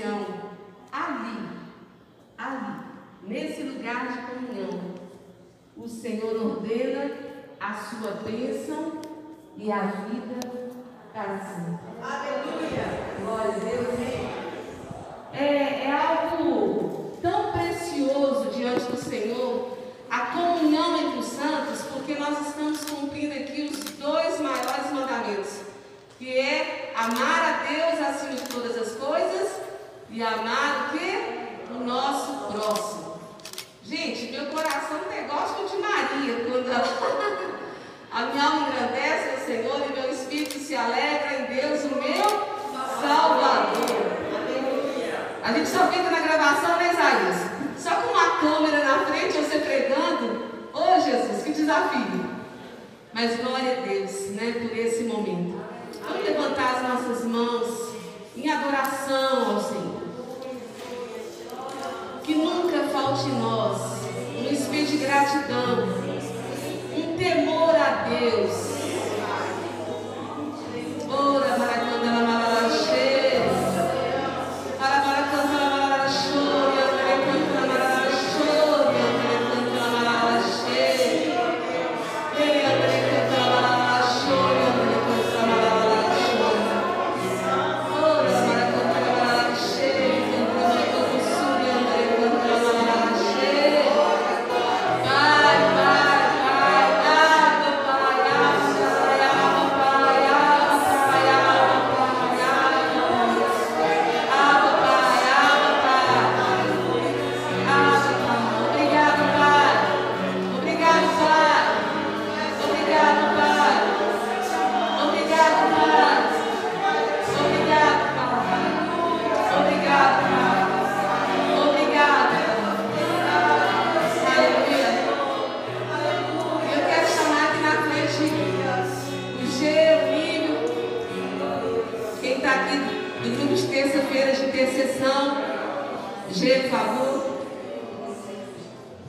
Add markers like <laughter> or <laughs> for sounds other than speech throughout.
ancião, ali, ali, nesse lugar de comunhão, o Senhor ordena a sua bênção e a vida para sempre. Aleluia. Glória a Deus. É, é algo tão precioso diante do Senhor, a comunhão entre os santos, porque nós estamos cumprindo aqui os dois maiores mandamentos, que é amar a Deus acima de todas as coisas e amar o que? O nosso próximo. Gente, meu coração é negócio de Maria, quando ela, <laughs> a minha alma engrandece o Senhor e meu espírito se alegra em Deus, o meu Salvador. A gente só fica na gravação, né, Isaías? Só com uma câmera na frente, você pregando. Ô oh, Jesus, que desafio. Mas glória a Deus, né, por esse momento. Vamos levantar as nossas mãos em adoração ao Senhor. Que nunca falte em nós um espírito de gratidão, um temor a Deus. Ora, favor.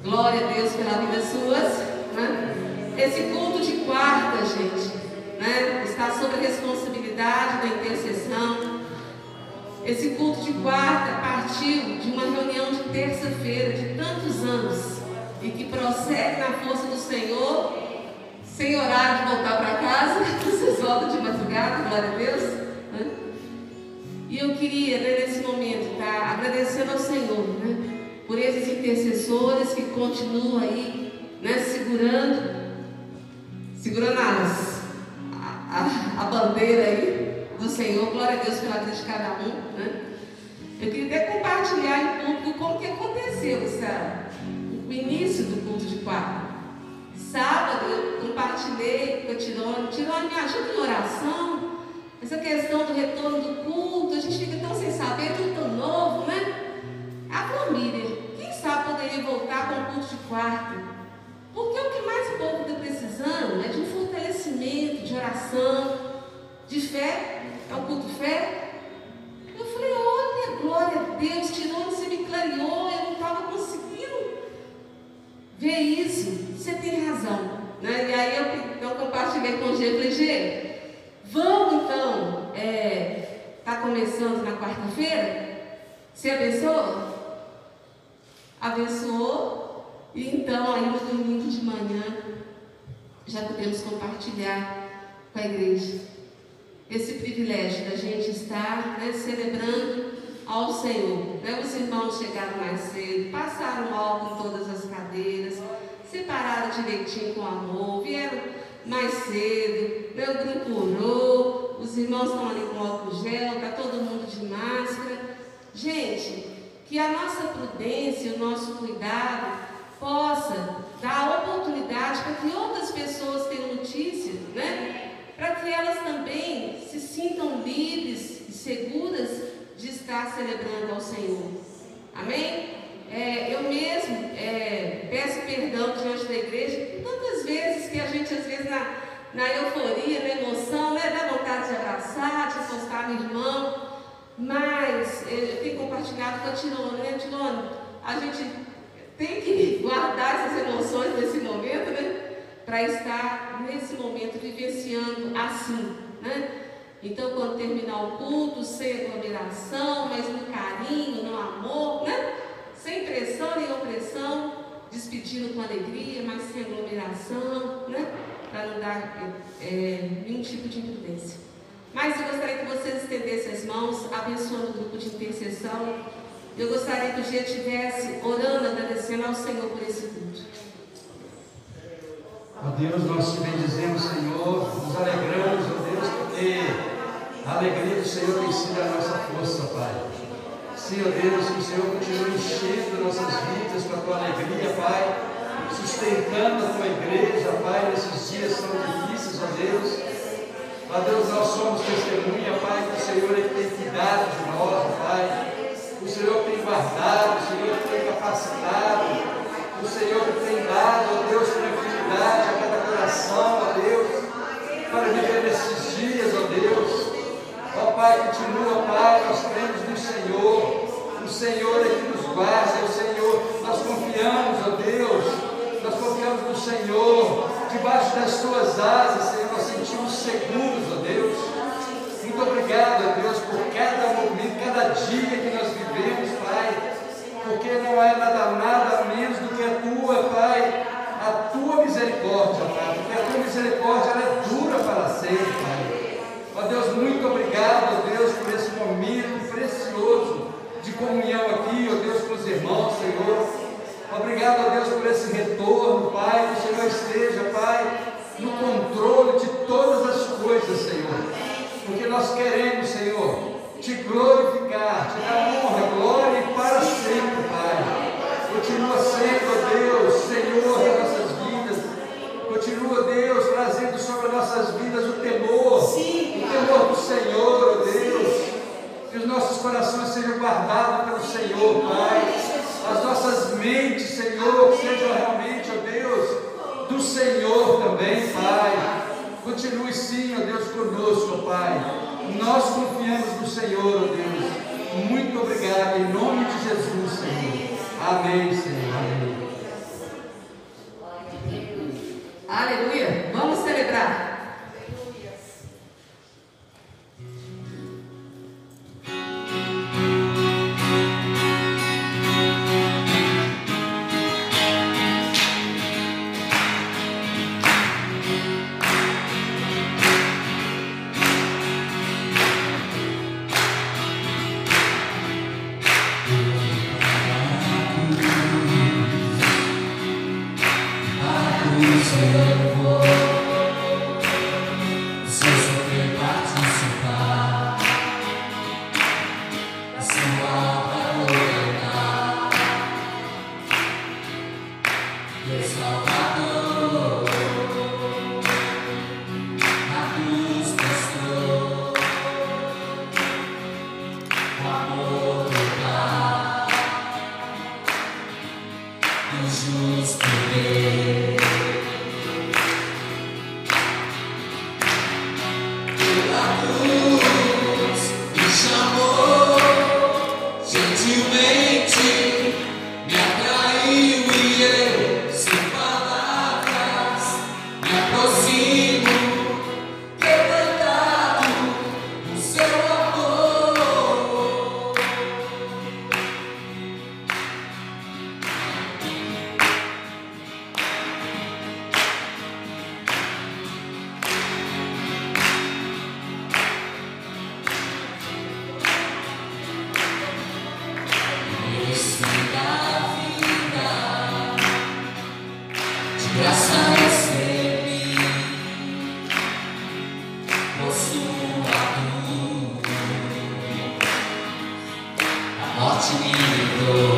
Glória a Deus pela vida suas. Né? Esse culto de quarta, gente, né? está sob a responsabilidade da intercessão. Esse culto de quarta partiu de uma reunião de terça-feira de tantos anos e que prossegue na força do Senhor, sem horário de voltar para casa, <laughs> vocês voltam de madrugada, glória a Deus. E eu queria, né, nesse momento, tá, agradecendo ao Senhor, né, por esses intercessores que continuam aí, né, segurando, segurando as, a, a, a bandeira aí do Senhor. Glória a Deus pela vida de cada um, né. Eu queria até compartilhar em público como que aconteceu essa, o início do culto de quarta. Sábado eu compartilhei com a Tirone, Tirone me ajuda em oração. Essa questão do retorno do culto, a gente fica tão sem saber, tudo tão novo, né? A família, quem sabe poderia voltar com o culto de quarto? Porque o que mais o povo está precisando é de um fortalecimento, de oração, de fé, é o culto de fé. Eu falei, olha, glória a Deus, tirou, você me clareou, eu não estava conseguindo ver isso. Você tem razão. Né? E aí eu então, compartilhei com o G, falei, G, Vamos então, está é, tá começando na quarta-feira? Se abençoou? Abençoou? E então aí no domingo de manhã já podemos compartilhar com a igreja esse privilégio da gente estar né, celebrando ao Senhor. Né? Os irmãos chegaram mais cedo, passaram mal em todas as cadeiras, separaram direitinho com amor, vieram mais cedo, meu grupo orou, os irmãos estão ali com álcool gel, está todo mundo de máscara. Gente, que a nossa prudência, o nosso cuidado possa dar oportunidade para que outras pessoas tenham notícias, né? Para que elas também se sintam livres e seguras de estar celebrando ao Senhor. Amém? É, eu mesmo é, peço perdão de na euforia, na emoção, né? Dá vontade de abraçar, de encostar no irmão. Mas eh, eu tenho compartilhado com a Tirona, né, Tirona? A gente tem que guardar essas emoções nesse momento, né? Para estar nesse momento vivenciando assim, né? Então, quando terminar o culto, sem aglomeração, mas no carinho, no amor, né? Sem pressão nem opressão, despedindo com alegria, mas sem aglomeração, né? Para não dar é, nenhum tipo de imprudência. Mas eu gostaria que vocês estendessem as mãos, abençoando o grupo de intercessão. Eu gostaria que o dia estivesse orando, agradecendo ao Senhor por esse culto. Ó Deus, nós te bendizemos, Senhor, nos alegramos, ó Deus, porque a alegria do Senhor tem sido a nossa força, Pai. Senhor Deus, que o Senhor continue enchendo nossas vidas com a tua alegria, Pai, sustentando a tua igreja, Pai, nesses dias tão difíceis, ó Deus. Ó Deus, nós somos testemunha, Pai, que o Senhor é tem cuidado de nós, Pai. O Senhor tem guardado, o Senhor tem capacitado, o Senhor tem dado, ó Deus, tranquilidade a cada coração, ó Deus, para viver nesses dias, ó Deus. Ó Pai, continua, Pai, nós cremos no Senhor. O Senhor é que nos guarda, o Senhor. Nós confiamos, ó Deus. Nós confiamos no Senhor. Debaixo das tuas asas, Senhor, nós sentimos seguros, ó Deus. Muito obrigado, ó Deus, por cada momento, cada dia que nós vivemos, Pai. Porque não é nada, nada menos do que a tua, Pai, a tua misericórdia, Pai. Porque a tua misericórdia é dura para sempre, Pai. Ó Deus, muito obrigado, ó Deus, por esse momento precioso de comunhão aqui, ó Deus, com os irmãos, Senhor. Obrigado, ó Deus, por esse retorno, Pai, que o Senhor esteja, Pai, no controle de todas as coisas, Senhor. Porque nós queremos, Senhor, te glorificar, te dar honra, glória e para sempre, Pai. Continua sendo, Deus, Senhor das nossas vidas. Continua, Deus, trazendo sobre nossas vidas o temor. Sim, o temor do Senhor, Deus. Que os nossos corações sejam guardados pelo Senhor, Pai. Mentes, Senhor, sejam realmente, ó Deus, do Senhor também, Pai. Continue sim, ó Deus, conosco, Pai. Nós confiamos no Senhor, ó Deus. Muito obrigado, em nome de Jesus, Senhor. Amém, Senhor. Amém. Aleluia. Espírito.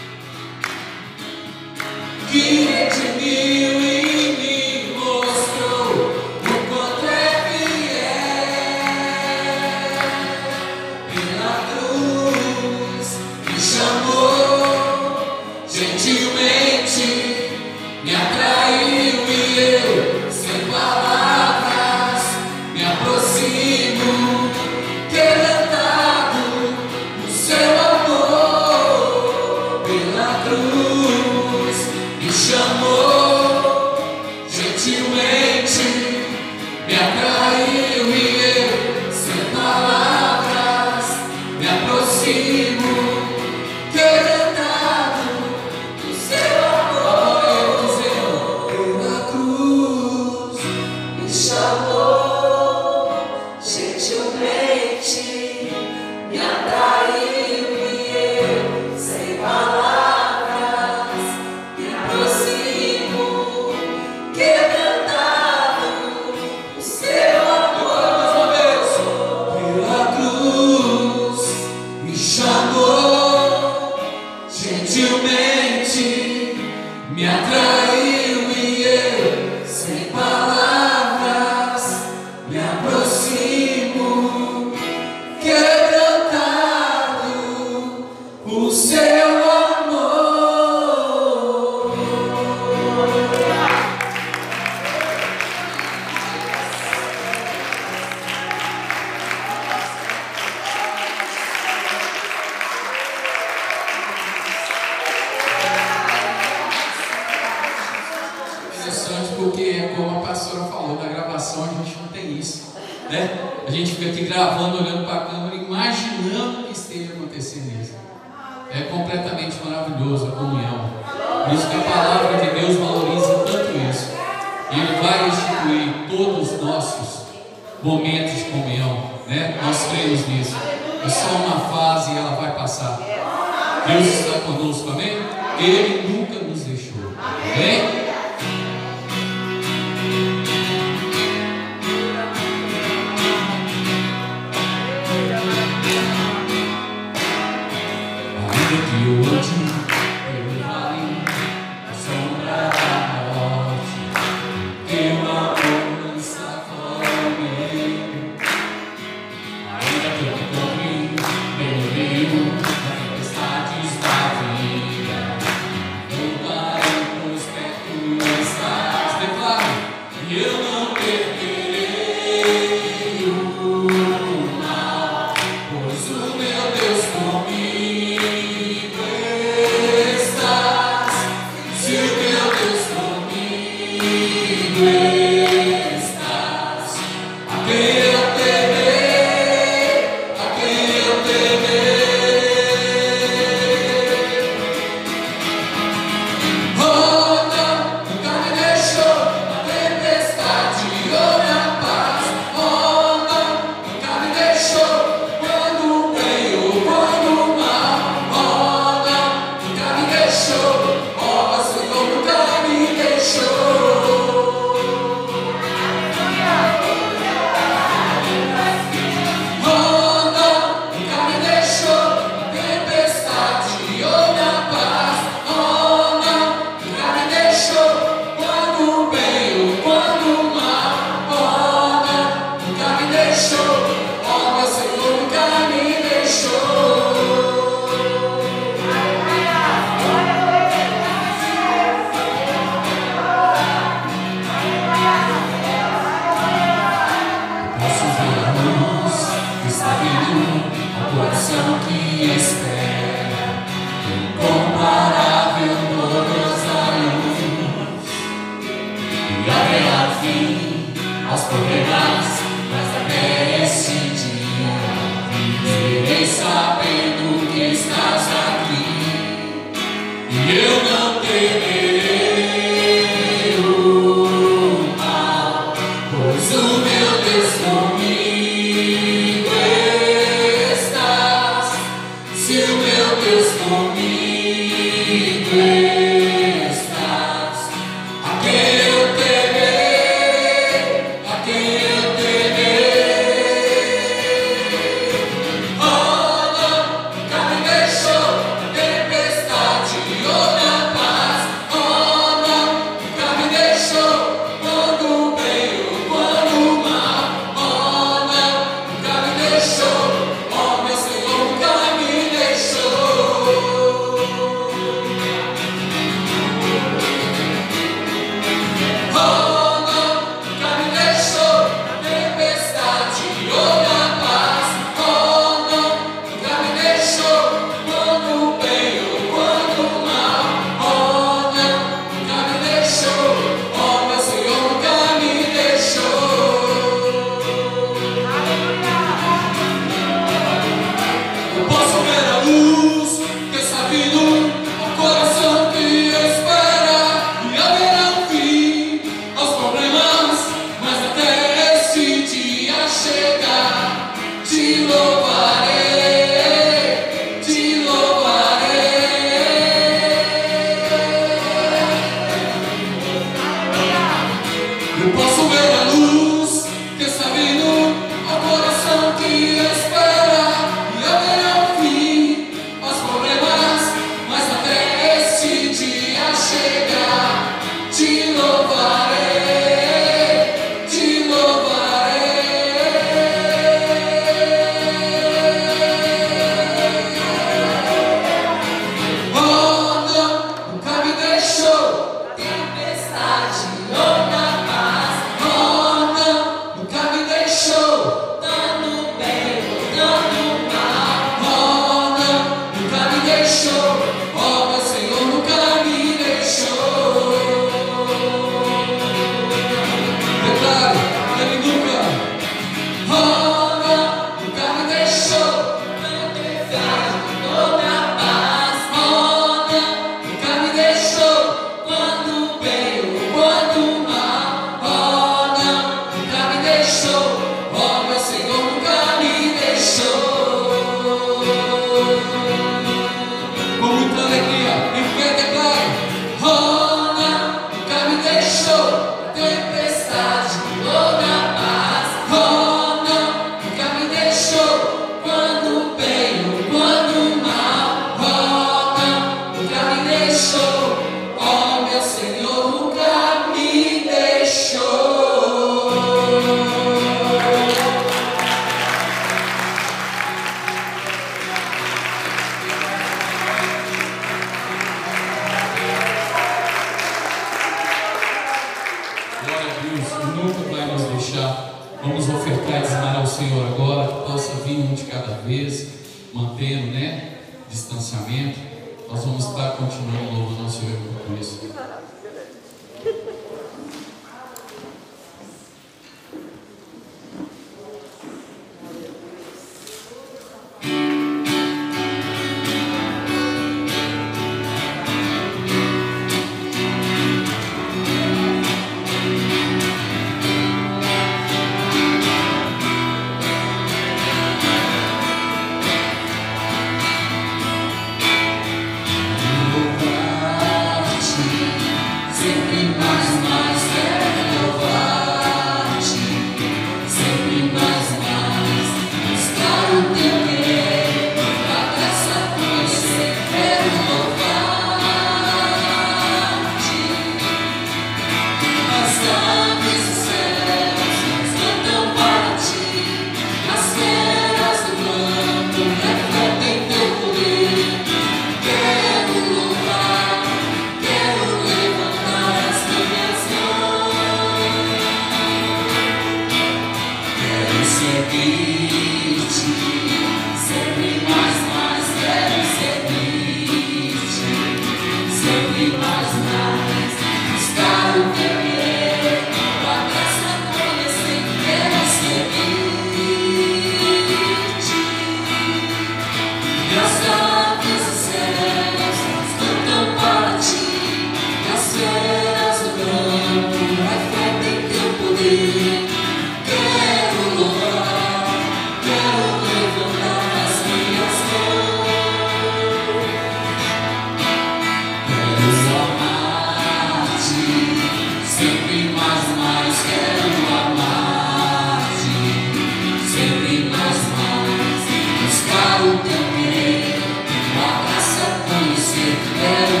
and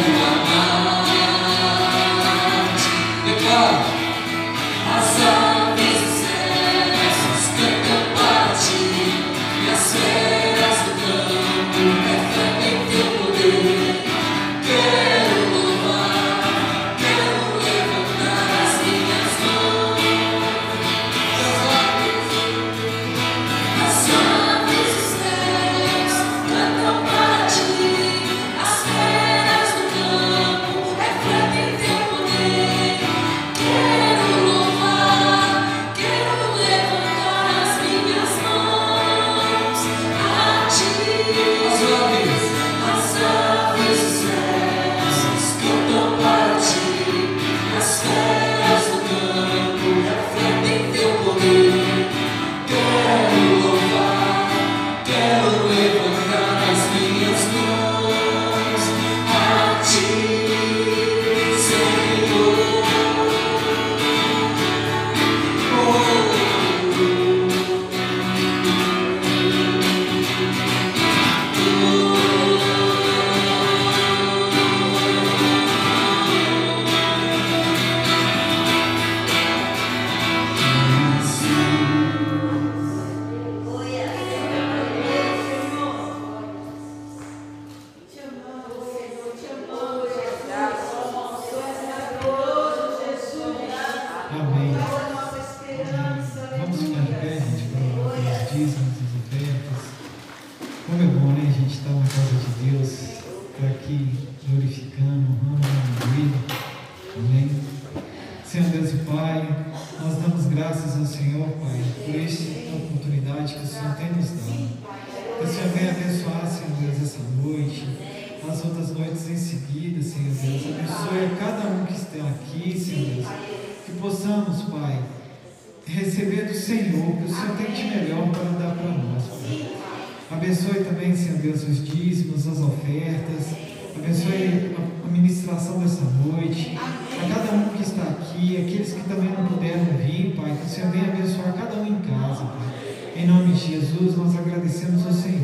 Senhor venha abençoar cada um em casa, Pai. Em nome de Jesus, nós agradecemos ao Senhor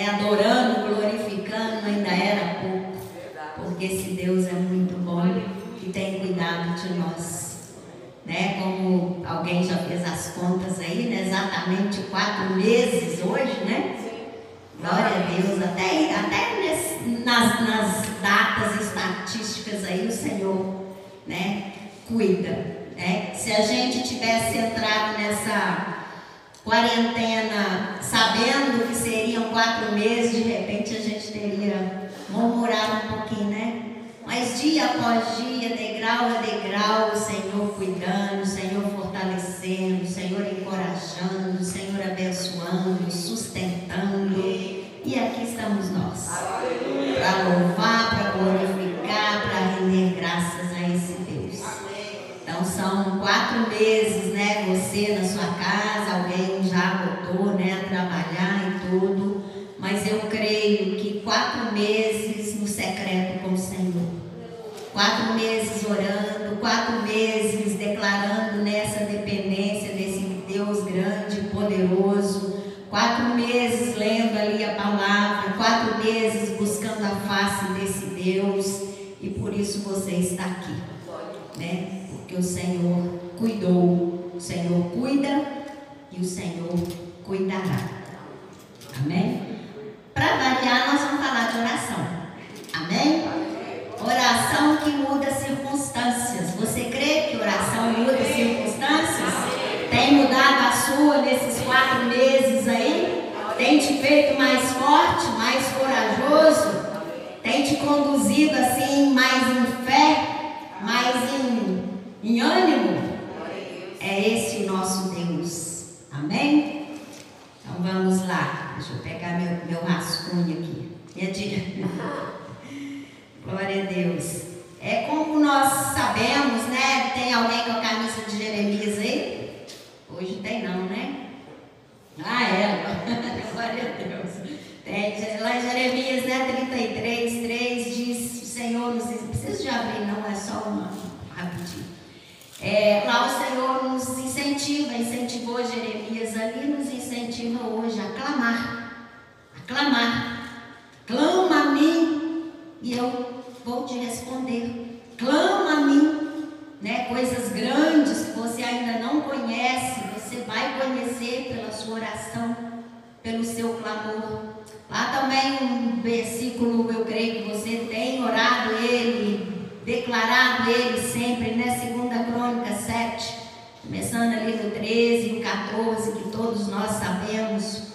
né, adorando, glorificando, ainda era pouco. Porque esse Deus é muito bom e tem cuidado de nós. Né, como alguém já fez as contas aí, né, exatamente quatro meses hoje, né? Glória a Deus, até, até nesse, nas, nas datas estatísticas aí o Senhor né, cuida. Né? Se a gente tivesse entrado nessa quarentena sabendo que seriam quatro meses, de repente a gente teria murmurado um pouquinho, né? Mas dia após dia, degrau a degrau, o Senhor cuidando, o Senhor fortalecendo, o Senhor encorajando, o Senhor abençoando, sustentando. E aqui estamos nós. Para louvar, para glorificar, para render graças a esse Deus. Então são quatro meses, né? Você na sua casa, alguém trabalhar e tudo, mas eu creio que quatro meses no secreto com o Senhor. Quatro meses orando, quatro meses declarando nessa dependência desse Deus grande, poderoso. Quatro meses lendo ali a palavra, quatro meses buscando a face desse Deus. E por isso você está aqui, né? Porque o Senhor cuidou, o Senhor cuida e o Senhor cuidará. Amém? Para variar, nós vamos falar de oração. Amém? Oração que muda circunstâncias. Você crê que oração muda circunstâncias? Tem mudado a sua nesses quatro meses aí? Tem te feito mais forte, mais corajoso? Tem te conduzido assim mais em fé, mais em, em ânimo? É esse o nosso Deus. Amém? vamos lá. Deixa eu pegar meu, meu rascunho aqui. Edinho. <laughs> Glória a Deus. É como nós sabemos, né? Tem alguém com a camisa de Jeremias aí? Hoje tem não, né? Ah, é. <laughs> Glória a Deus. Tem, lá em Jeremias, né? 33, 3 diz: O Senhor nos. Precisa de abrir, não é só uma. Rapidinho. É, lá o Senhor nos incentiva, incentivou Jeremias ali, nos incentiva hoje a clamar, a clamar. Clama a mim e eu vou te responder. Clama a mim, né? Coisas grandes que você ainda não conhece, você vai conhecer pela sua oração, pelo seu clamor. Lá também um versículo, eu creio que você tem orado ele, declarado ele sempre, né? Segunda Crônica 7. Começando ali do 13 e 14, que todos nós sabemos.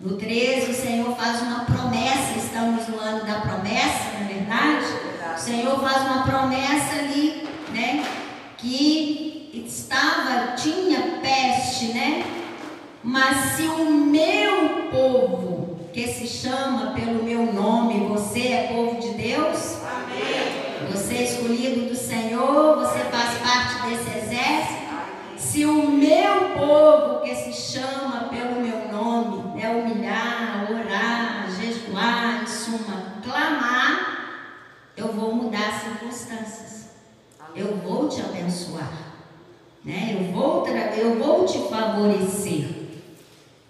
No 13, o Senhor faz uma promessa, estamos no ano da promessa, não é verdade? O Senhor faz uma promessa ali, né? Que estava, tinha peste, né? Mas se o meu povo, que se chama pelo meu nome, você é povo de Deus? Amém. Você é escolhido do Senhor, você faz parte desse exército. Se o meu povo, que se chama pelo meu nome, né, humilhar, orar, jejuar, em suma, clamar, eu vou mudar as circunstâncias. Eu vou te abençoar. Né? Eu, vou eu vou te favorecer.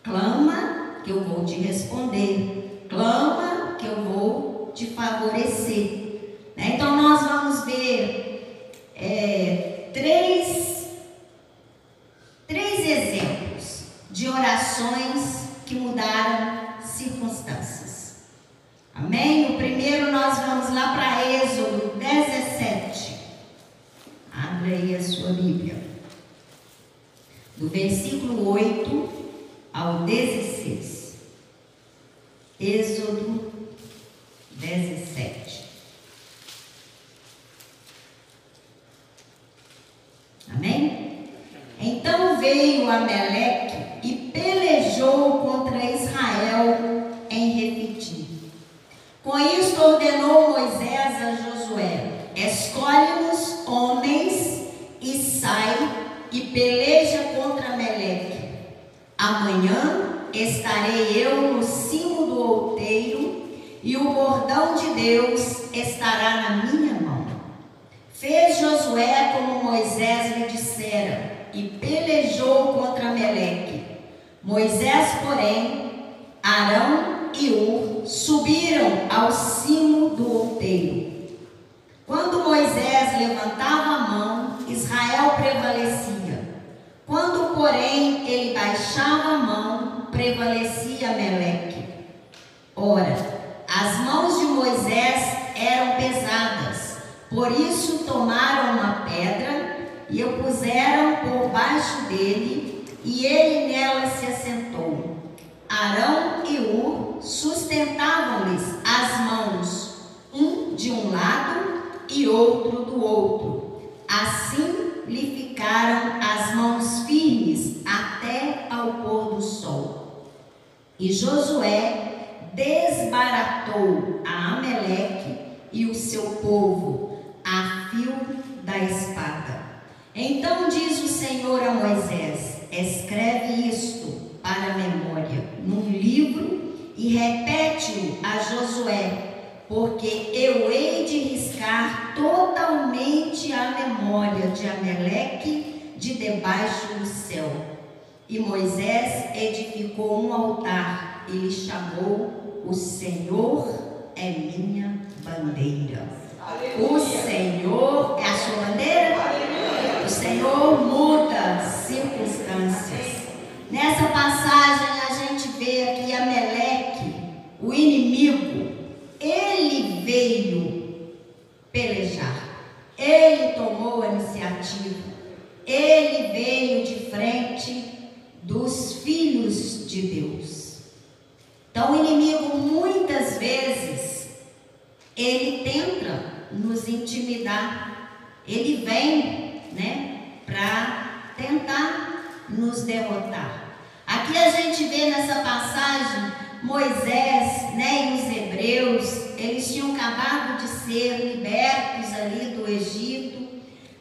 Clama, que eu vou te responder. Clama, que eu vou te favorecer. Né? Então, nós vamos ver é, três exemplos de orações que mudaram circunstâncias. Amém? O primeiro nós vamos lá para Êxodo 17. Abre aí a sua Bíblia. Do versículo 8 ao 16. Êxodo 17. Amém? Veio Ameleque e pelejou contra Israel em Refidim. Com isto ordenou Moisés a Josué: Escolhe-nos homens e sai e peleja contra Ameleque. Amanhã estarei eu no cimo do outeiro e o bordão de Deus estará na minha mão. Fez Josué como Moisés lhe dissera e pelejou contra Meleque. Moisés, porém, Arão e Ur subiram ao cimo do outeiro. Quando Moisés levantava a mão, Israel prevalecia. Quando, porém, ele baixava a mão, prevalecia Meleque. Ora, as mãos de Moisés eram pesadas, por isso tomaram uma pedra e o puseram por baixo dele, e ele nela se assentou. Arão e Ur sustentavam-lhes as mãos, um de um lado e outro do outro. Assim lhe ficaram as mãos firmes até ao pôr do sol. E Josué desbaratou a Ameleque e o seu povo a fio da espada. Então diz o Senhor a Moisés: Escreve isto para a memória num livro e repete-o a Josué, porque eu hei de riscar totalmente a memória de Ameleque de debaixo do céu. E Moisés edificou um altar e lhe chamou: O Senhor é minha bandeira. Aleluia. O Senhor é a sua bandeira? Aleluia. Senhor muda circunstâncias. Nessa passagem a gente vê aqui Ameleque, o inimigo, ele veio pelejar. Ele tomou a iniciativa. Ele veio de frente dos filhos de Deus. Então o inimigo muitas vezes ele tenta nos intimidar. Ele vem, né, tentar nos derrotar. Aqui a gente vê nessa passagem Moisés, né, e os hebreus, eles tinham acabado de ser libertos ali do Egito.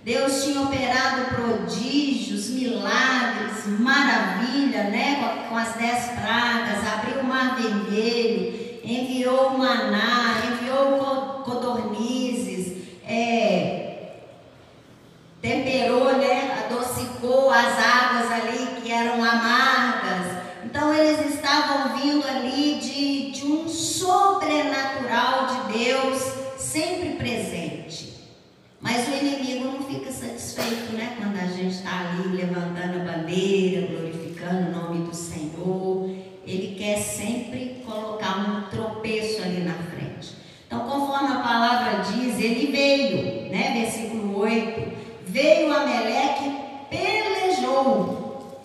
Deus tinha operado prodígios, milagres, maravilha, né? Com, as dez pragas, abriu o mar vermelho, enviou o maná, enviou codornizes, é, temperou, né? Adocicou as águas ali que eram amargas. Então eles estavam vindo ali de, de um sobrenatural de Deus sempre presente. Mas o inimigo não fica satisfeito, né? Quando a gente está ali levantando a bandeira, glorificando o nome do Senhor. Ele quer sempre colocar um tropeço ali na frente. Então, conforme a palavra diz, ele veio, né? Versículo 8. Veio Ameleque, pelejou.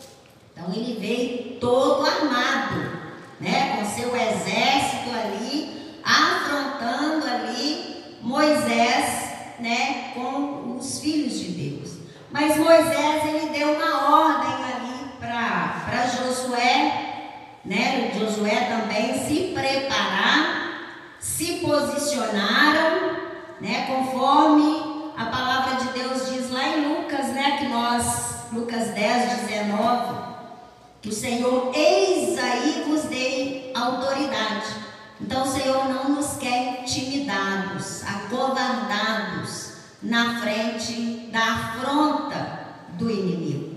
Então, ele veio todo armado, né? Com seu exército ali, afrontando ali Moisés né, com os filhos de Deus. Mas Moisés ele deu uma ordem ali para Josué, né? Josué também se preparar, se posicionaram, né? Conforme a palavra de Deus diz lá em Lucas, né? Que nós, Lucas 10, 19, que o Senhor, eis aí vos dei autoridade então o Senhor não nos quer intimidados, acovardados na frente da afronta do inimigo.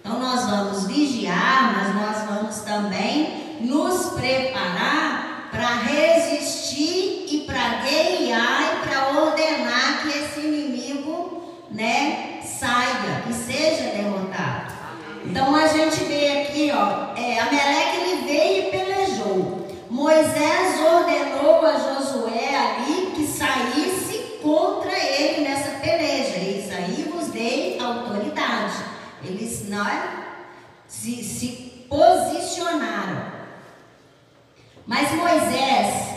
Então nós vamos vigiar, mas nós vamos também nos preparar para resistir e para guerrear e para ordenar que esse inimigo, né, saia. Então a gente vê aqui, ó, é, Ameleque ele veio e pelejou. Moisés ordenou a Josué ali que saísse contra ele nessa peleja. Eis aí vos dei autoridade. Eles não é, se, se posicionaram. Mas Moisés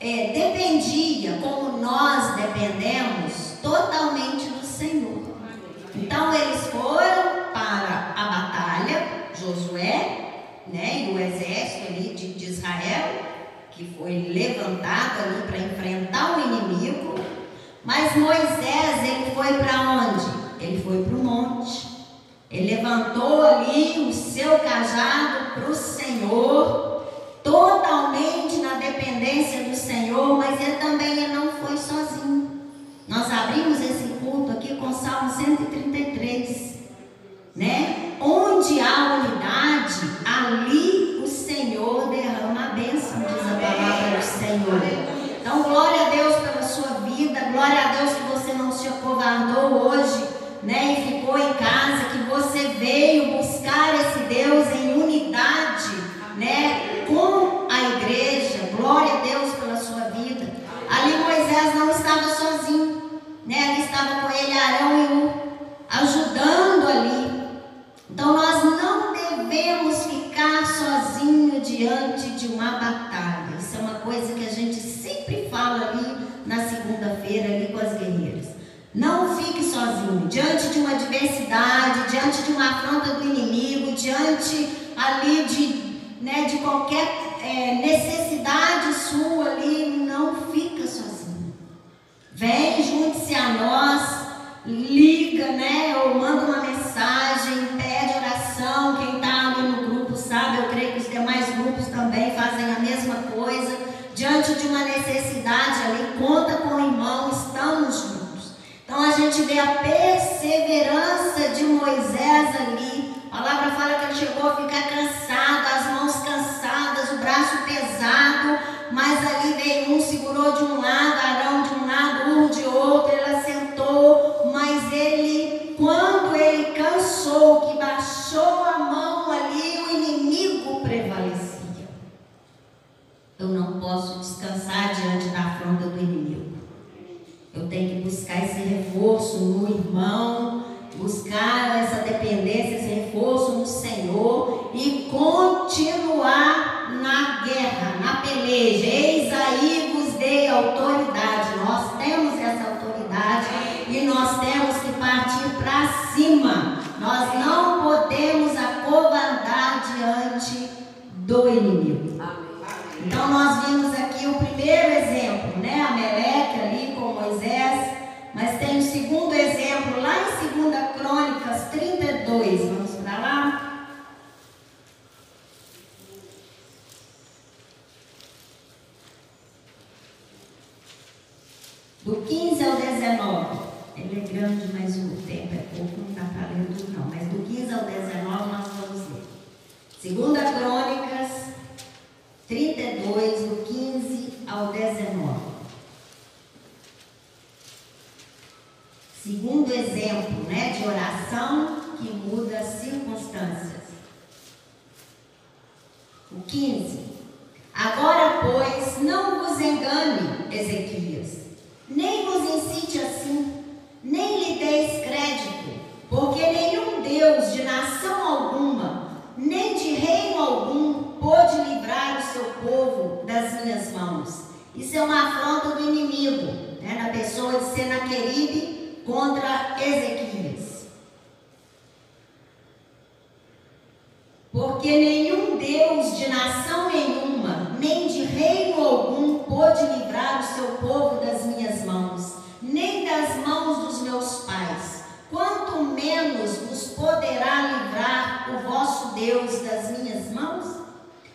é, dependia, como nós dependemos, totalmente do Senhor. Então eles foram para a batalha que foi levantado ali para enfrentar o inimigo, mas Moisés, ele foi para onde? Ele foi para o monte. Ele levantou ali o seu cajado para o Senhor, totalmente na dependência do Senhor, mas ele também ele não foi sozinho. Nós abrimos esse culto aqui com Salmo 133, né? Onde há unidade, ali o Senhor derrama diz a palavra do Senhor. Então, glória a Deus pela sua vida, glória a Deus que você não se acovardou hoje, né? E ficou em casa, que você veio buscar esse Deus em unidade, né? Com a igreja. Glória a Deus pela sua vida. Ali Moisés não estava sozinho, né? Ali estava com ele Arão e U, ajudando ali. Então nós não devemos ficar sozinhos diante de uma batalha. Isso é uma coisa que a gente sempre fala ali na segunda-feira ali com as guerreiras. Não fique sozinho diante de uma adversidade, diante de uma afronta do inimigo, diante ali de, né, de qualquer é, necessidade sua ali, não fica sozinho. Vem, junte-se a nós, liga, né, ou manda uma mensagem, pede oração. Quem está ali no grupo sabe, eu creio que os demais grupos também fazem a mesma coisa. Diante de uma necessidade ali, conta com o irmão, estamos juntos. Então a gente vê a perseverança de Moisés ali. A palavra fala que ele chegou a ficar cansado, as mãos cansadas, o braço pesado, mas ali veio um, segurou de um lado, Arão de um lado, Ur de outro, ele assentou, mas ele, quando ele cansou, que baixou a mão ali, o inimigo prevalecia. Eu não posso descansar diante da afronta do inimigo. Eu tenho que buscar esse reforço no irmão, buscar essa dependência, esse reforço no Senhor e continuar na guerra, na peleja. Eis aí vos dei autoridade. Nós temos essa autoridade e nós temos que partir para cima. Nós não podemos acovardar diante do inimigo. Então nós vimos aqui o primeiro exemplo, né? Ameleque ali com Moisés, mas tem o segundo 2 Crônicas 32. Vamos para lá? Do 15 ao 19. Ele é grande, mas o tempo é pouco, não ler tudo não. Mas do 15 ao 19 nós vamos ler. Segunda Crônicas 32, do 15 ao 19. Segundo exemplo né, de oração que muda as circunstâncias. O 15. Agora, pois, não vos engane, Ezequias, nem vos incite assim, nem lhe deis crédito, porque nenhum Deus de nação alguma, nem de reino algum, pôde livrar o seu povo das minhas mãos. Isso é uma afronta do inimigo, né, na pessoa de Senaqueribe contra Ezequias. Porque nenhum Deus de nação nenhuma, nem de reino algum, pôde livrar o seu povo das minhas mãos, nem das mãos dos meus pais. Quanto menos vos poderá livrar o vosso Deus das minhas mãos?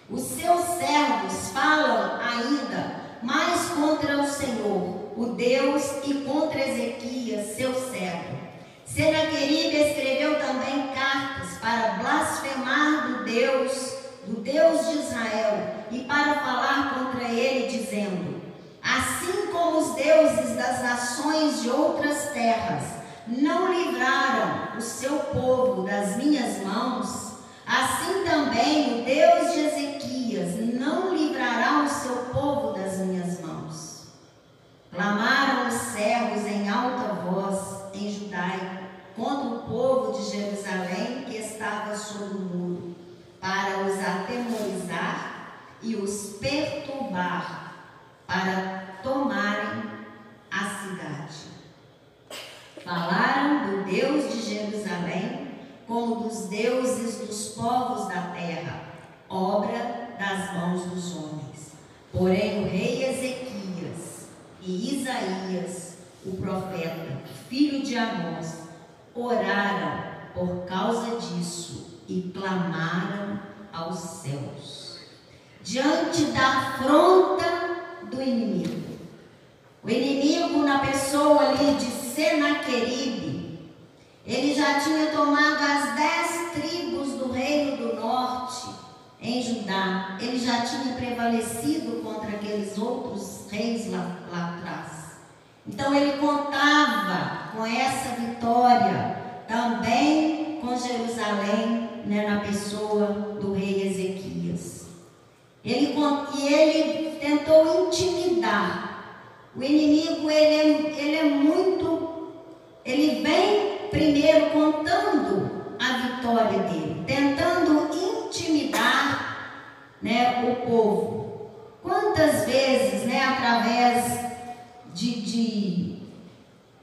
Os seus servos falam ainda mais contra o Senhor, o Deus, e contra Ezequias, seu servo. Senaqueribe escreveu também cartas para blasfemar do Deus, do Deus de Israel, e para falar contra ele, dizendo: Assim como os deuses das nações de outras terras não livraram o seu povo das minhas mãos, assim também o Deus de Ezequias não livrará o seu povo. Clamaram os servos em alta voz em Judá contra o povo de Jerusalém que estava sob o muro, para os atemorizar e os perturbar, para tomarem a cidade. Falaram do Deus de Jerusalém como dos deuses dos povos da terra, obra das mãos dos homens. Porém, o rei Ezequias e Isaías, o profeta, filho de Amós, oraram por causa disso e clamaram aos céus, diante da afronta do inimigo. O inimigo, na pessoa ali de Senaqueribe, ele já tinha tomado as dez tribos do reino do norte em Judá. Ele já tinha prevalecido contra aqueles outros reis lá, lá atrás. Então ele contava com essa vitória também com Jerusalém, né, na pessoa do rei Ezequias. Ele, e ele tentou intimidar. O inimigo, ele é, ele é muito. Ele vem primeiro contando a vitória dele, tentando intimidar né, o povo. Quantas vezes, né, através de, de,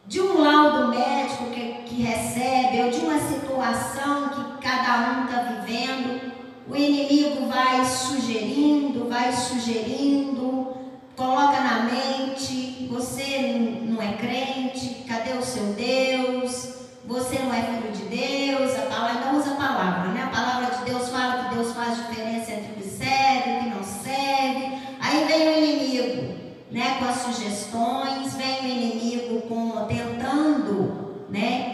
de um laudo médico que, que recebe, ou de uma situação que cada um está vivendo, o inimigo vai sugerindo, vai sugerindo, coloca na mente, você não é crente, cadê o seu Deus? Você não é filho de Deus, a palavra ainda usa a palavra, né? A palavra de Deus fala que Deus faz diferença entre o que serve e o que não serve. Aí vem o inimigo, com as sugestões, vem o inimigo com, tentando né,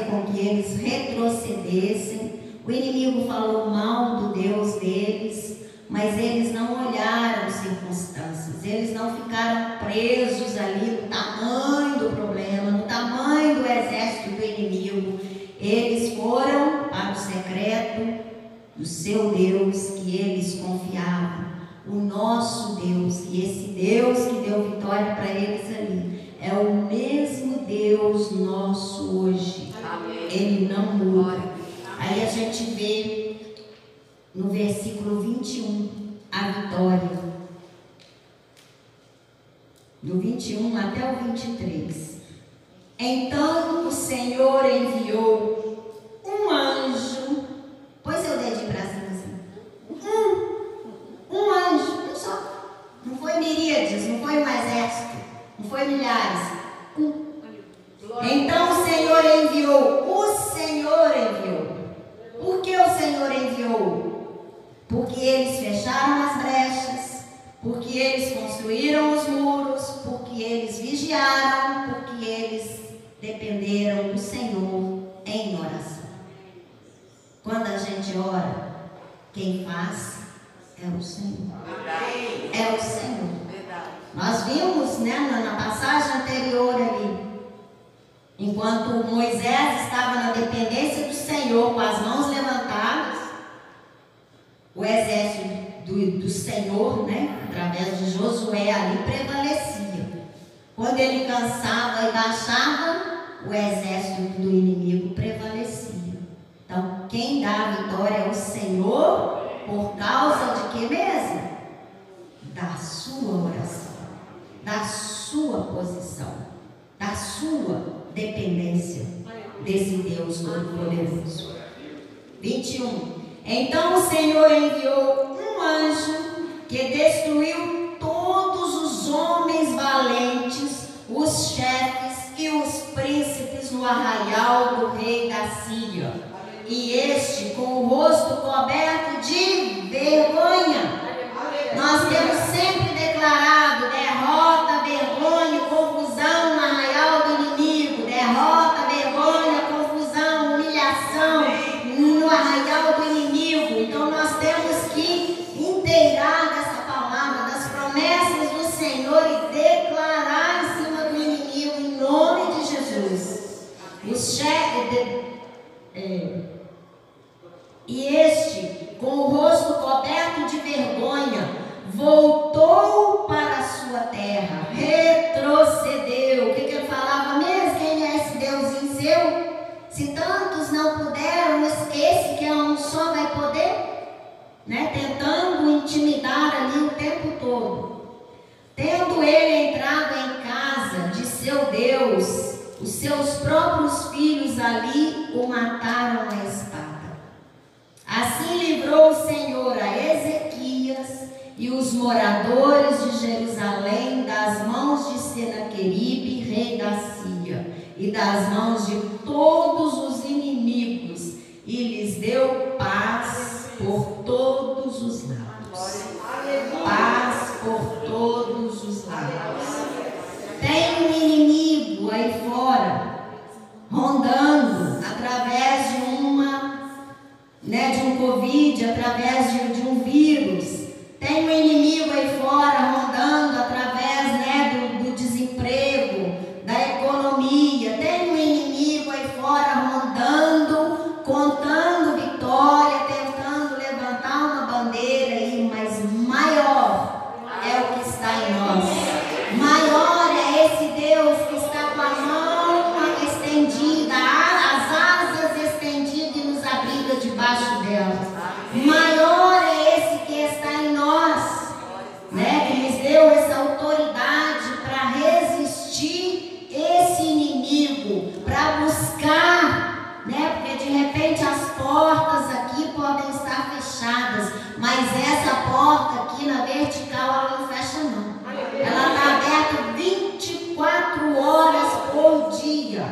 com que eles retrocedessem. O inimigo falou mal do Deus deles, mas eles não olharam circunstâncias, eles não ficaram presos ali no tamanho do problema, no tamanho do exército do inimigo. Eles foram para o secreto do seu Deus que eles confiavam, o nosso Deus, e esse Deus que deu vitória para eles ali é o mesmo Deus nosso hoje. Ele não muda. Aí a gente vê no versículo 21 a vitória. Do 21 até o 23. Então o Senhor enviou um anjo. Pôs seu dedinho para cima assim. Um, um anjo, um só. Não foi miríades, não foi um exército, não foi milhares. Um então o Senhor enviou, o Senhor enviou. Por que o Senhor enviou? porque eles construíram os muros, porque eles vigiaram, porque eles dependeram do Senhor em oração. Quando a gente ora, quem faz é o Senhor. É o Senhor. Nós vimos né, na passagem anterior ali, enquanto Moisés estava na dependência do Senhor, com as mãos levantadas, o exército do, do Senhor, né, através de Josué ali, prevalecia. Quando ele cansava e baixava, o exército do inimigo prevalecia. Então, quem dá a vitória é o Senhor, por causa de que mesmo? Da sua oração da sua posição, da sua dependência desse Deus Todo-Poderoso. 21. Então o Senhor enviou um anjo que destruiu todos os homens valentes, os chefes e os príncipes no arraial do rei da Síria. E este, com o rosto coberto de vergonha, porta aqui na vertical ela não fecha não. Ela está aberta 24 horas por dia.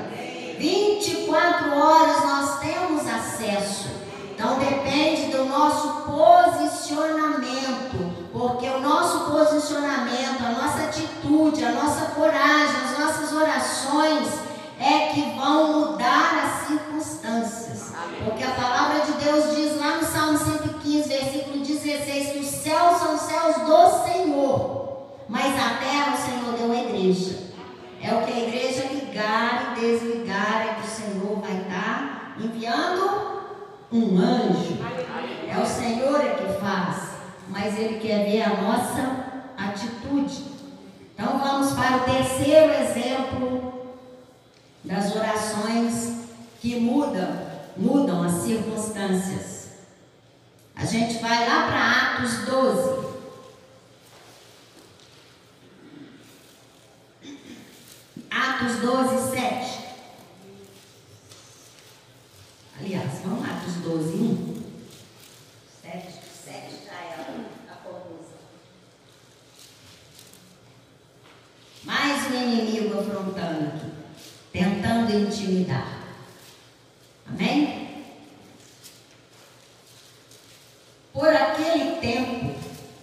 24 horas nós temos acesso. Então depende do nosso posicionamento, porque o nosso posicionamento, a nossa atitude, a nossa coragem, as nossas orações é que vão mudar as circunstâncias. Porque a palavra de Deus diz lá no Salmo 115, versículo 16, que os céus são céus do Senhor, mas a terra o Senhor deu à igreja. É o que a igreja ligar e desligar, é que o Senhor vai estar enviando um anjo. É o Senhor é que faz, mas Ele quer ver a nossa atitude. Então vamos para o terceiro exemplo das orações que mudam, mudam as circunstâncias. A gente vai lá para Atos 12. Atos 12, 7. Aliás, vamos lá, Atos 12, 1. 7, 7 já é a confusa. Mais um inimigo afrontando aqui, tentando intimidar. Amém? Por aquele tempo,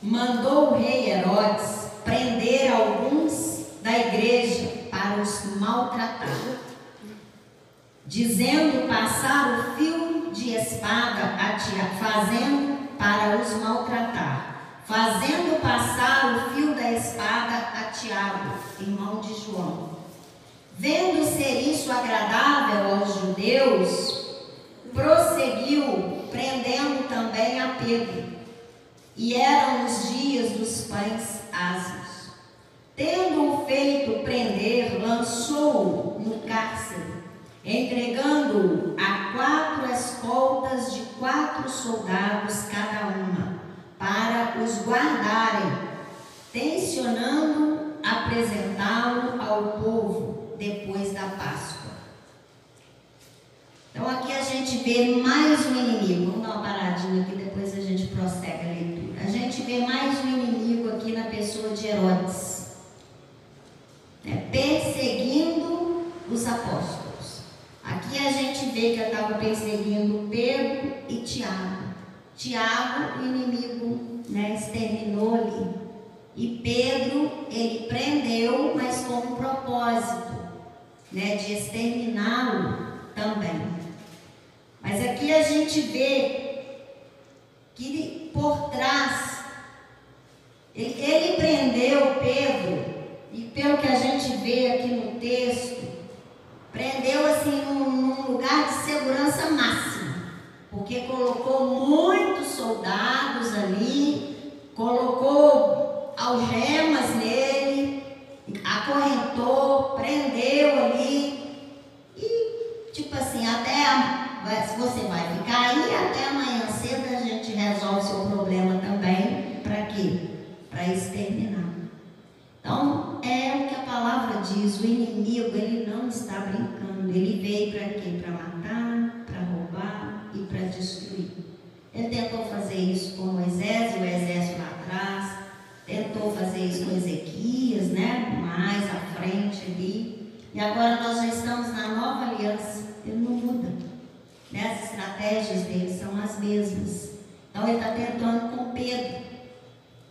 mandou o rei Herodes prender alguns da igreja para os maltratar, dizendo passar o fio de espada a Tiago, fazendo para os maltratar, fazendo passar o fio da espada a Tiago, irmão de João. Vendo ser isso agradável aos judeus, prosseguiu, prendendo também a Pedro. E eram os dias dos pães asmos. Tendo-o feito prender, lançou-o no cárcere, entregando-o a quatro escoltas de quatro soldados cada uma, para os guardarem, tensionando apresentá-lo ao povo depois da Páscoa. Então aqui a gente vê mais um inimigo. Vamos dar uma paradinha aqui, depois a gente prossegue a leitura. A gente vê mais um inimigo aqui na pessoa de Herodes, né? perseguindo os apóstolos. Aqui a gente vê que estava perseguindo Pedro e Tiago. Tiago, o inimigo, né, exterminou ali. E Pedro, ele prendeu, mas com um propósito, né, de exterminá-lo também. Aqui a gente vê que por trás, ele, prendeu Pedro, e pelo que a gente vê aqui no texto, prendeu assim num, num lugar de segurança máxima, porque colocou muitos soldados ali, colocou algemas nele, acorrentou, prendeu ali, e tipo assim, até se você vai ficar aí até amanhã cedo, a gente resolve o seu problema também. Para quê? Para exterminar. Então, é o que a palavra diz: o inimigo, ele não está brincando. Ele veio para quê? Para matar, para roubar e para destruir. Ele tentou fazer isso com Moisés o exército lá atrás. Tentou fazer isso com Ezequias, né? Mais à frente ali. E agora nós já estamos na nova aliança. Ele não muda. Né? As estratégias dele são as mesmas. Então ele está tentando com Pedro.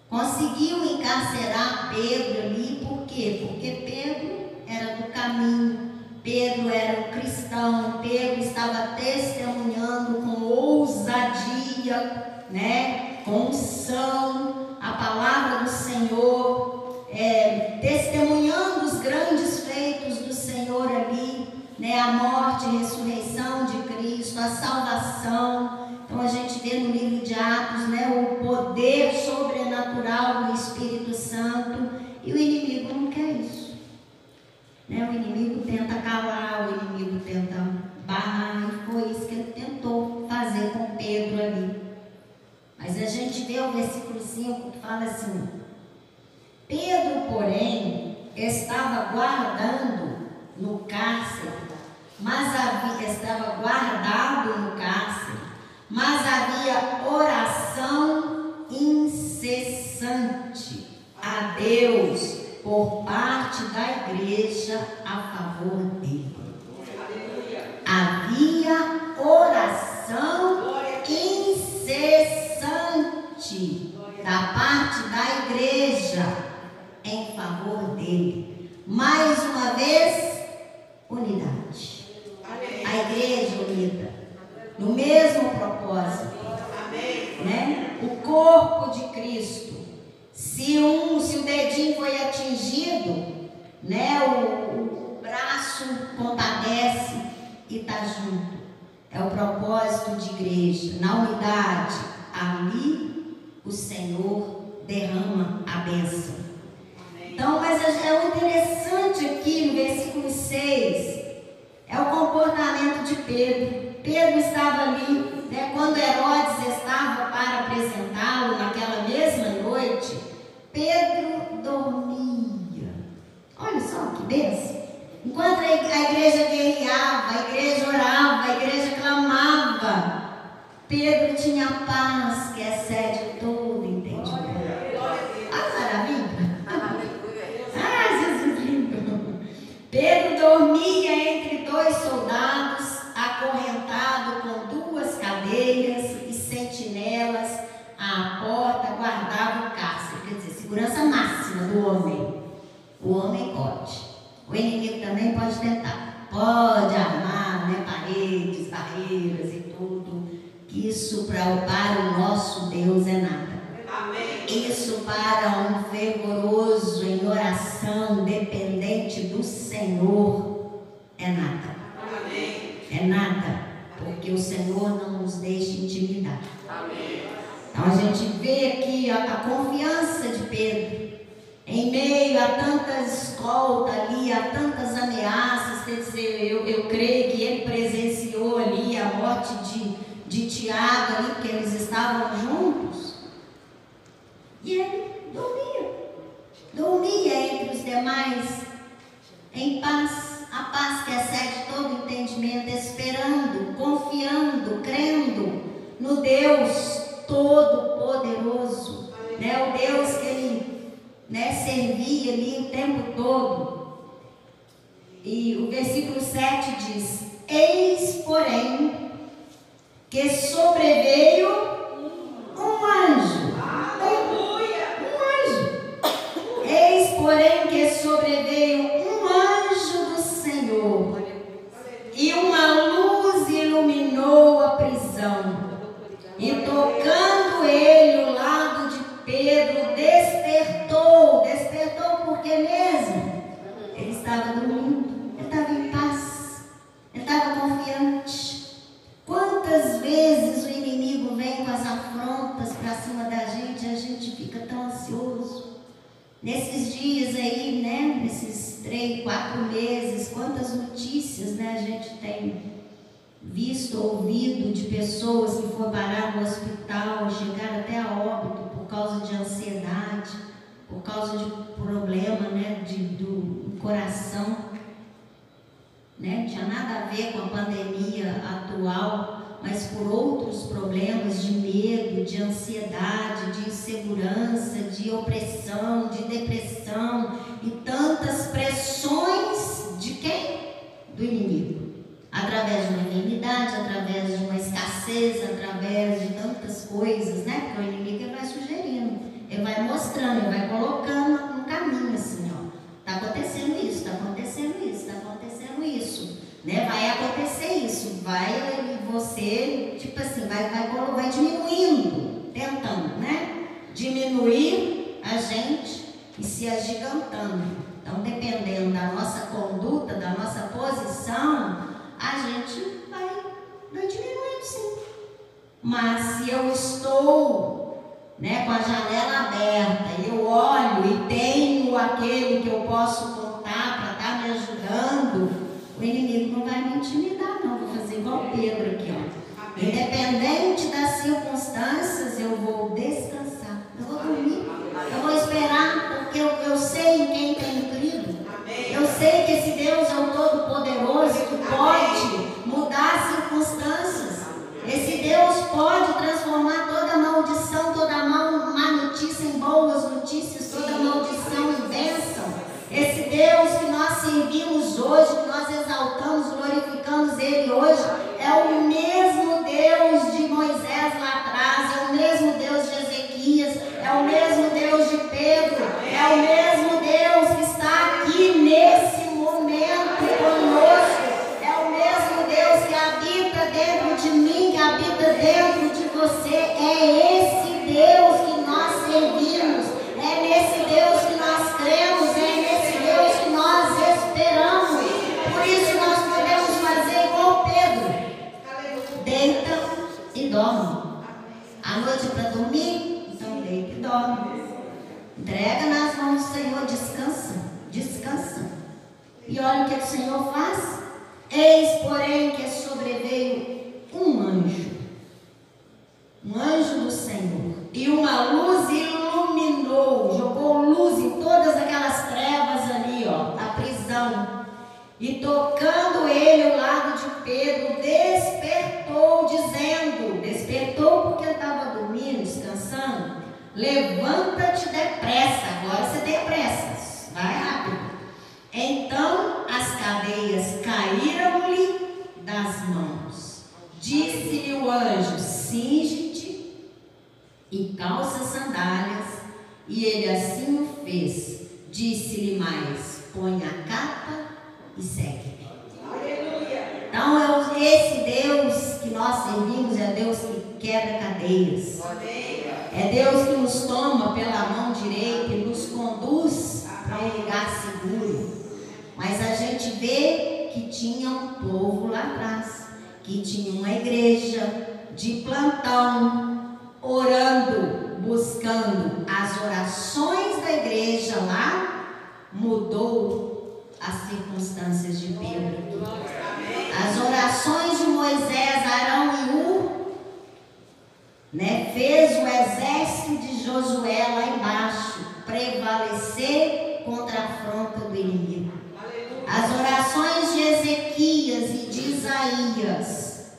Conseguiu encarcerar Pedro ali, por quê? Porque Pedro era do caminho, Pedro era um cristão, Pedro estava testemunhando com ousadia, né? com unção, a palavra do Senhor, é, testemunhando os grandes feitos do Senhor ali, né? a morte e ressurreição de Cristo, a salvação. Então a gente vê no livro de Atos né, o poder sobrenatural do Espírito Santo e o inimigo não quer isso. Né? O inimigo tenta calar, o inimigo tenta barrar, e foi isso que ele tentou fazer com Pedro ali. Mas a gente vê o versículo 5 que fala assim: Pedro, porém, estava guardando no cárcere mas havia, estava guardado no cárcere, mas havia oração incessante a Deus por parte da igreja a favor dele. Havia oração incessante da parte da igreja em favor dele. Mais uma vez, unidade a igreja unida, no mesmo propósito, né? O corpo de Cristo. Se um, se o dedinho foi atingido, né? O, o braço compadece e está junto. É o propósito de igreja, na unidade. Ali o Senhor derrama a bênção. Então, mas é interessante aqui no versículo 6 é o comportamento de Pedro. Pedro estava ali, né, quando Herodes estava para apresentá-lo naquela mesma noite, Pedro dormia. Olha só que benção. Enquanto a igreja guerreava, a igreja orava, a igreja clamava, Pedro tinha paz que excede todo entendimento. Ah, maravilha! Ah, Jesus lindo! Pedro dormia entre dois soldados guardavam o cárcere. Quer dizer, segurança máxima do homem. O homem pode. O inimigo também pode tentar. Pode armar né, paredes, barreiras e tudo. Isso para, para o nosso Deus é nada. Amém. Isso para um fervoroso em oração, dependente do Senhor, é nada. Amém. É nada. Porque o Senhor não nos deixa intimidar. Amém. Então a gente vê aqui a, a confiança de Pedro. Em meio a tanta escolta ali, a tantas ameaças, quer dizer, eu, eu creio que ele presenciou ali a morte de, de Tiago ali, porque eles estavam juntos. E ele dormia. Dormia entre os demais, em paz, a paz que excede todo entendimento, esperando, confiando, crendo no Deus Todo-Poderoso, né? o Deus que ele né, servia ali o tempo todo. E o versículo 7 diz: Eis, porém, que sobreveio um anjo. Aleluia! Um anjo. Eis, porém, que sobreveio um anjo do Senhor. E uma luz Despertou porque mesmo ele estava dormindo, ele estava em paz, ele estava confiante. Quantas vezes o inimigo vem com as afrontas para cima da gente e a gente fica tão ansioso? Nesses dias aí, né? Nesses três, quatro meses, quantas notícias né, a gente tem visto, ouvido de pessoas que foram parar no hospital, chegaram até a óbito por causa de ansiedade, por causa de problema né, de, do coração. Né? Tinha nada a ver com a pandemia atual, mas por outros problemas de medo, de ansiedade, de insegurança, de opressão, de depressão e tantas pressões de quem? Do inimigo através de uma enfermidade, através de uma escassez, através de tantas coisas, né? Porque o inimigo ele vai sugerindo, ele vai mostrando, ele vai colocando no caminho assim, ó. Tá acontecendo isso, tá acontecendo isso, tá acontecendo isso, né? Vai acontecer isso, vai você, tipo assim, vai, vai, vai diminuindo, tentando, né? Diminuir a gente e se agigantando. Então, dependendo da nossa conduta, da nossa posição, a gente vai, vai diminuindo sim. Mas se eu estou né, com a janela aberta, eu olho e tenho aquele que eu posso contar para estar tá me ajudando, o inimigo não vai me intimidar, não. Vou fazer igual Pedro aqui, ó. Independente das circunstâncias, eu vou descansar. Eu vou dormir. Eu vou esperar, porque eu, eu sei em quem tenho crido. Eu sei que esse Deus é o Todo-Poderoso que pode mudar as circunstâncias. Esse Deus pode transformar maldição, toda má notícia em boas notícias, toda maldição em bênção. Esse Deus que nós servimos hoje, que nós exaltamos, glorificamos Ele hoje, é o mesmo Deus de Moisés lá atrás, é o mesmo Deus de Ezequias, é o mesmo Deus de Pedro, é o mesmo Deus que está aqui nesse momento conosco. É o mesmo Deus que habita dentro de mim, que habita dentro de você. É esse dorme. A noite para dormir, então deita dorme. Entrega nas mãos do Senhor, descansa, descansa. E olha o que o Senhor faz. Eis, porém, que sobreveio um anjo, um anjo do Senhor, e uma luz iluminou, jogou luz em todas aquelas trevas ali, ó, a prisão. E tocando ele o lado de Pedro, despertou, dizendo: Despertou porque estava dormindo, descansando. Levanta-te depressa. Agora você tem pressa. Vai rápido. Então as cadeias caíram-lhe das mãos. Disse-lhe o anjo: Cinge-te e calça sandálias. E ele assim o fez? Disse-lhe mais: põe a capa e segue. Então, é esse Deus que nós servimos é Deus que quebra cadeias. É Deus que nos toma pela mão direita e nos conduz para um lugar seguro. Mas a gente vê que tinha um povo lá atrás, que tinha uma igreja de plantão, orando, buscando as orações da igreja lá, mudou as circunstâncias de Pedro. As orações de Moisés, Arão e U, né, fez o exército de Josué lá embaixo prevalecer contra a afronta do inimigo. As orações de Ezequias e de Isaías,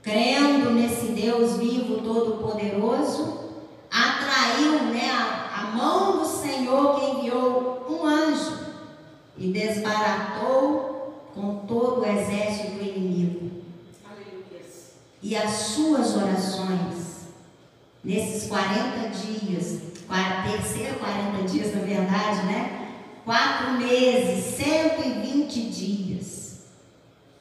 crendo nesse Deus vivo, todo-poderoso, atraiu né, a, a mão do Senhor que enviou um anjo e desbaratou com todo o exército do inimigo. E as suas orações, nesses 40 dias, terceiro 40 dias na verdade, né? Quatro meses, 120 dias.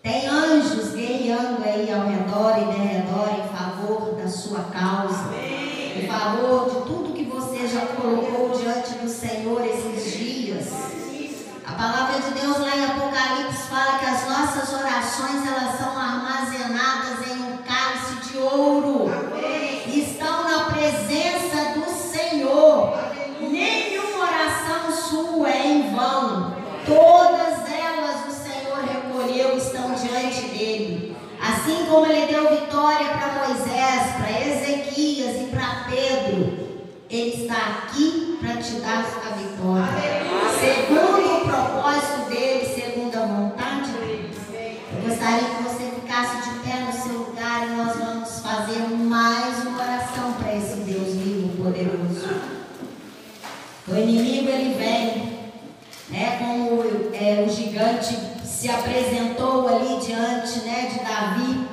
Tem anjos guerreando aí ao redor e derredor em favor da sua causa. Em favor de tudo que você já colocou diante do Senhor esses dias. A palavra de Deus lá em Apocalipse fala que as nossas orações elas são armazenadas em E estão na presença do Senhor. Nenhuma oração sua é em vão. Todas elas o Senhor recolheu estão diante dele. Assim como ele deu vitória para Moisés, para Ezequias e para Pedro, ele está aqui para te dar a vitória. Segundo o propósito dele, segundo a vontade dele. Eu gostaria que você ficasse de fazer mais uma oração para esse Deus vivo, poderoso. O inimigo ele vem, né, como é, o gigante se apresentou ali diante né, de Davi,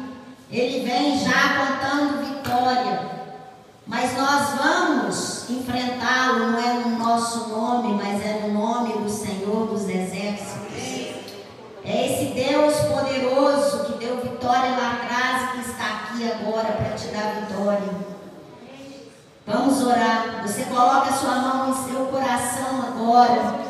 ele vem já contando vitória. Mas nós vamos enfrentá-lo, não é no nosso nome, mas é no nome do Senhor dos Exércitos. É esse Deus poderoso que deu vitória lá atrás e que está aqui agora para te dar vitória. Vamos orar. Você coloca a sua mão em seu coração agora.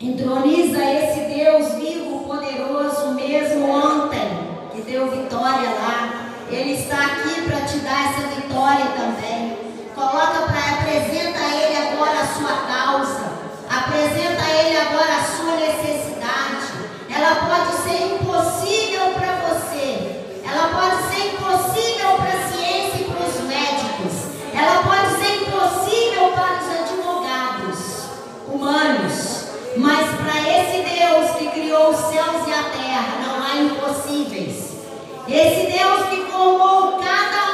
Entroniza esse Deus vivo, poderoso, mesmo ontem, que deu vitória lá. Ele está aqui para te dar essa vitória também. Coloca para apresenta a Ele agora a sua causa. Apresenta a Ele agora a sua necessidade. Ela pode ser impossível para você. Ela pode ser impossível para a ciência e para os médicos. Ela pode ser impossível para os advogados humanos. Mas para esse Deus os céus e a terra, não há impossíveis. Esse Deus que formou cada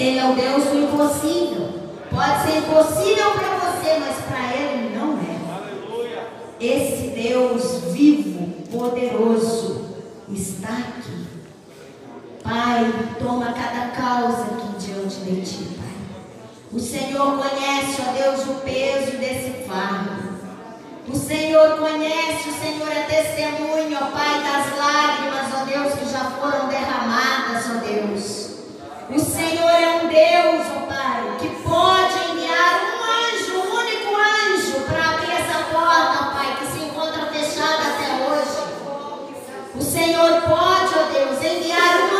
Ele é o Deus do impossível. Pode ser impossível para você, mas para Ele não é. Esse Deus vivo, poderoso, está aqui. Pai, toma cada causa aqui diante de ti, Pai. O Senhor conhece, ó Deus, o peso desse fardo. O Senhor conhece, o Senhor é testemunho, ó Pai, das lágrimas, ó Deus, que já foram derramadas, ó Deus. O Senhor é um Deus, ó Pai, que pode enviar um anjo, um único anjo, para abrir essa porta, Pai, que se encontra fechada até hoje. O Senhor pode, ó Deus, enviar um anjo.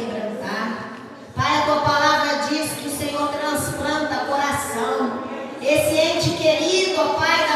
quebrantar. Pai, a tua palavra diz que o Senhor transplanta coração. Esse ente querido, ó Pai,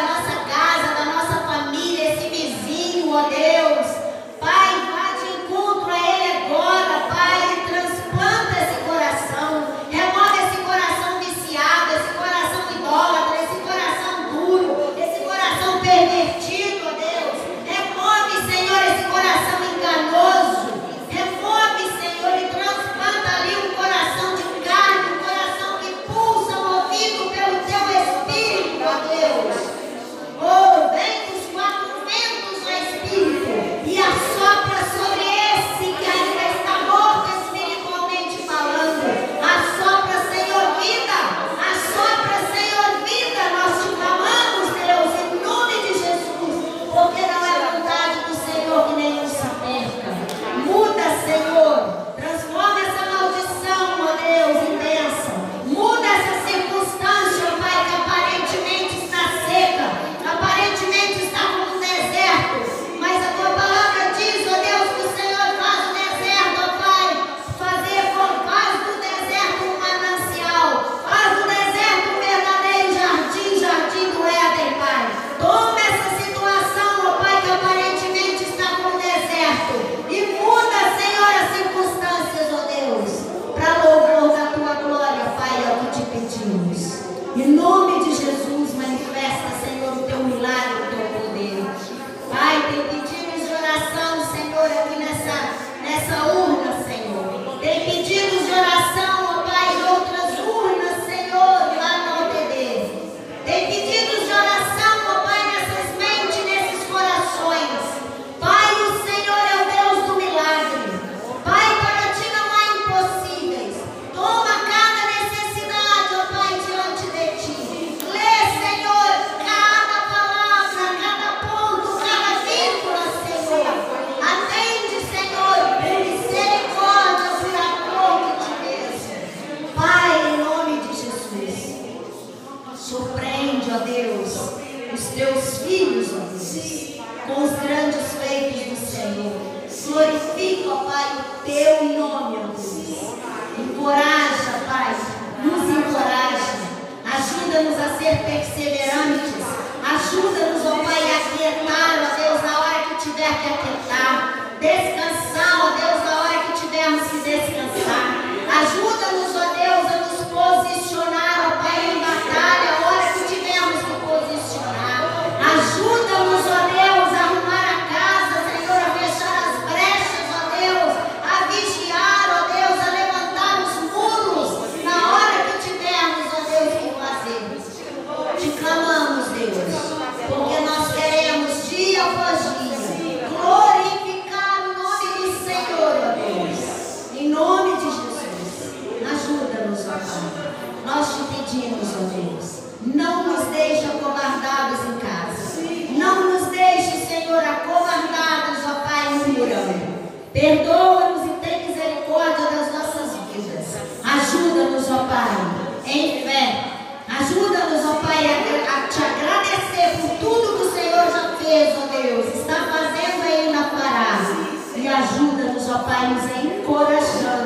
ó Pai, nos encorajando.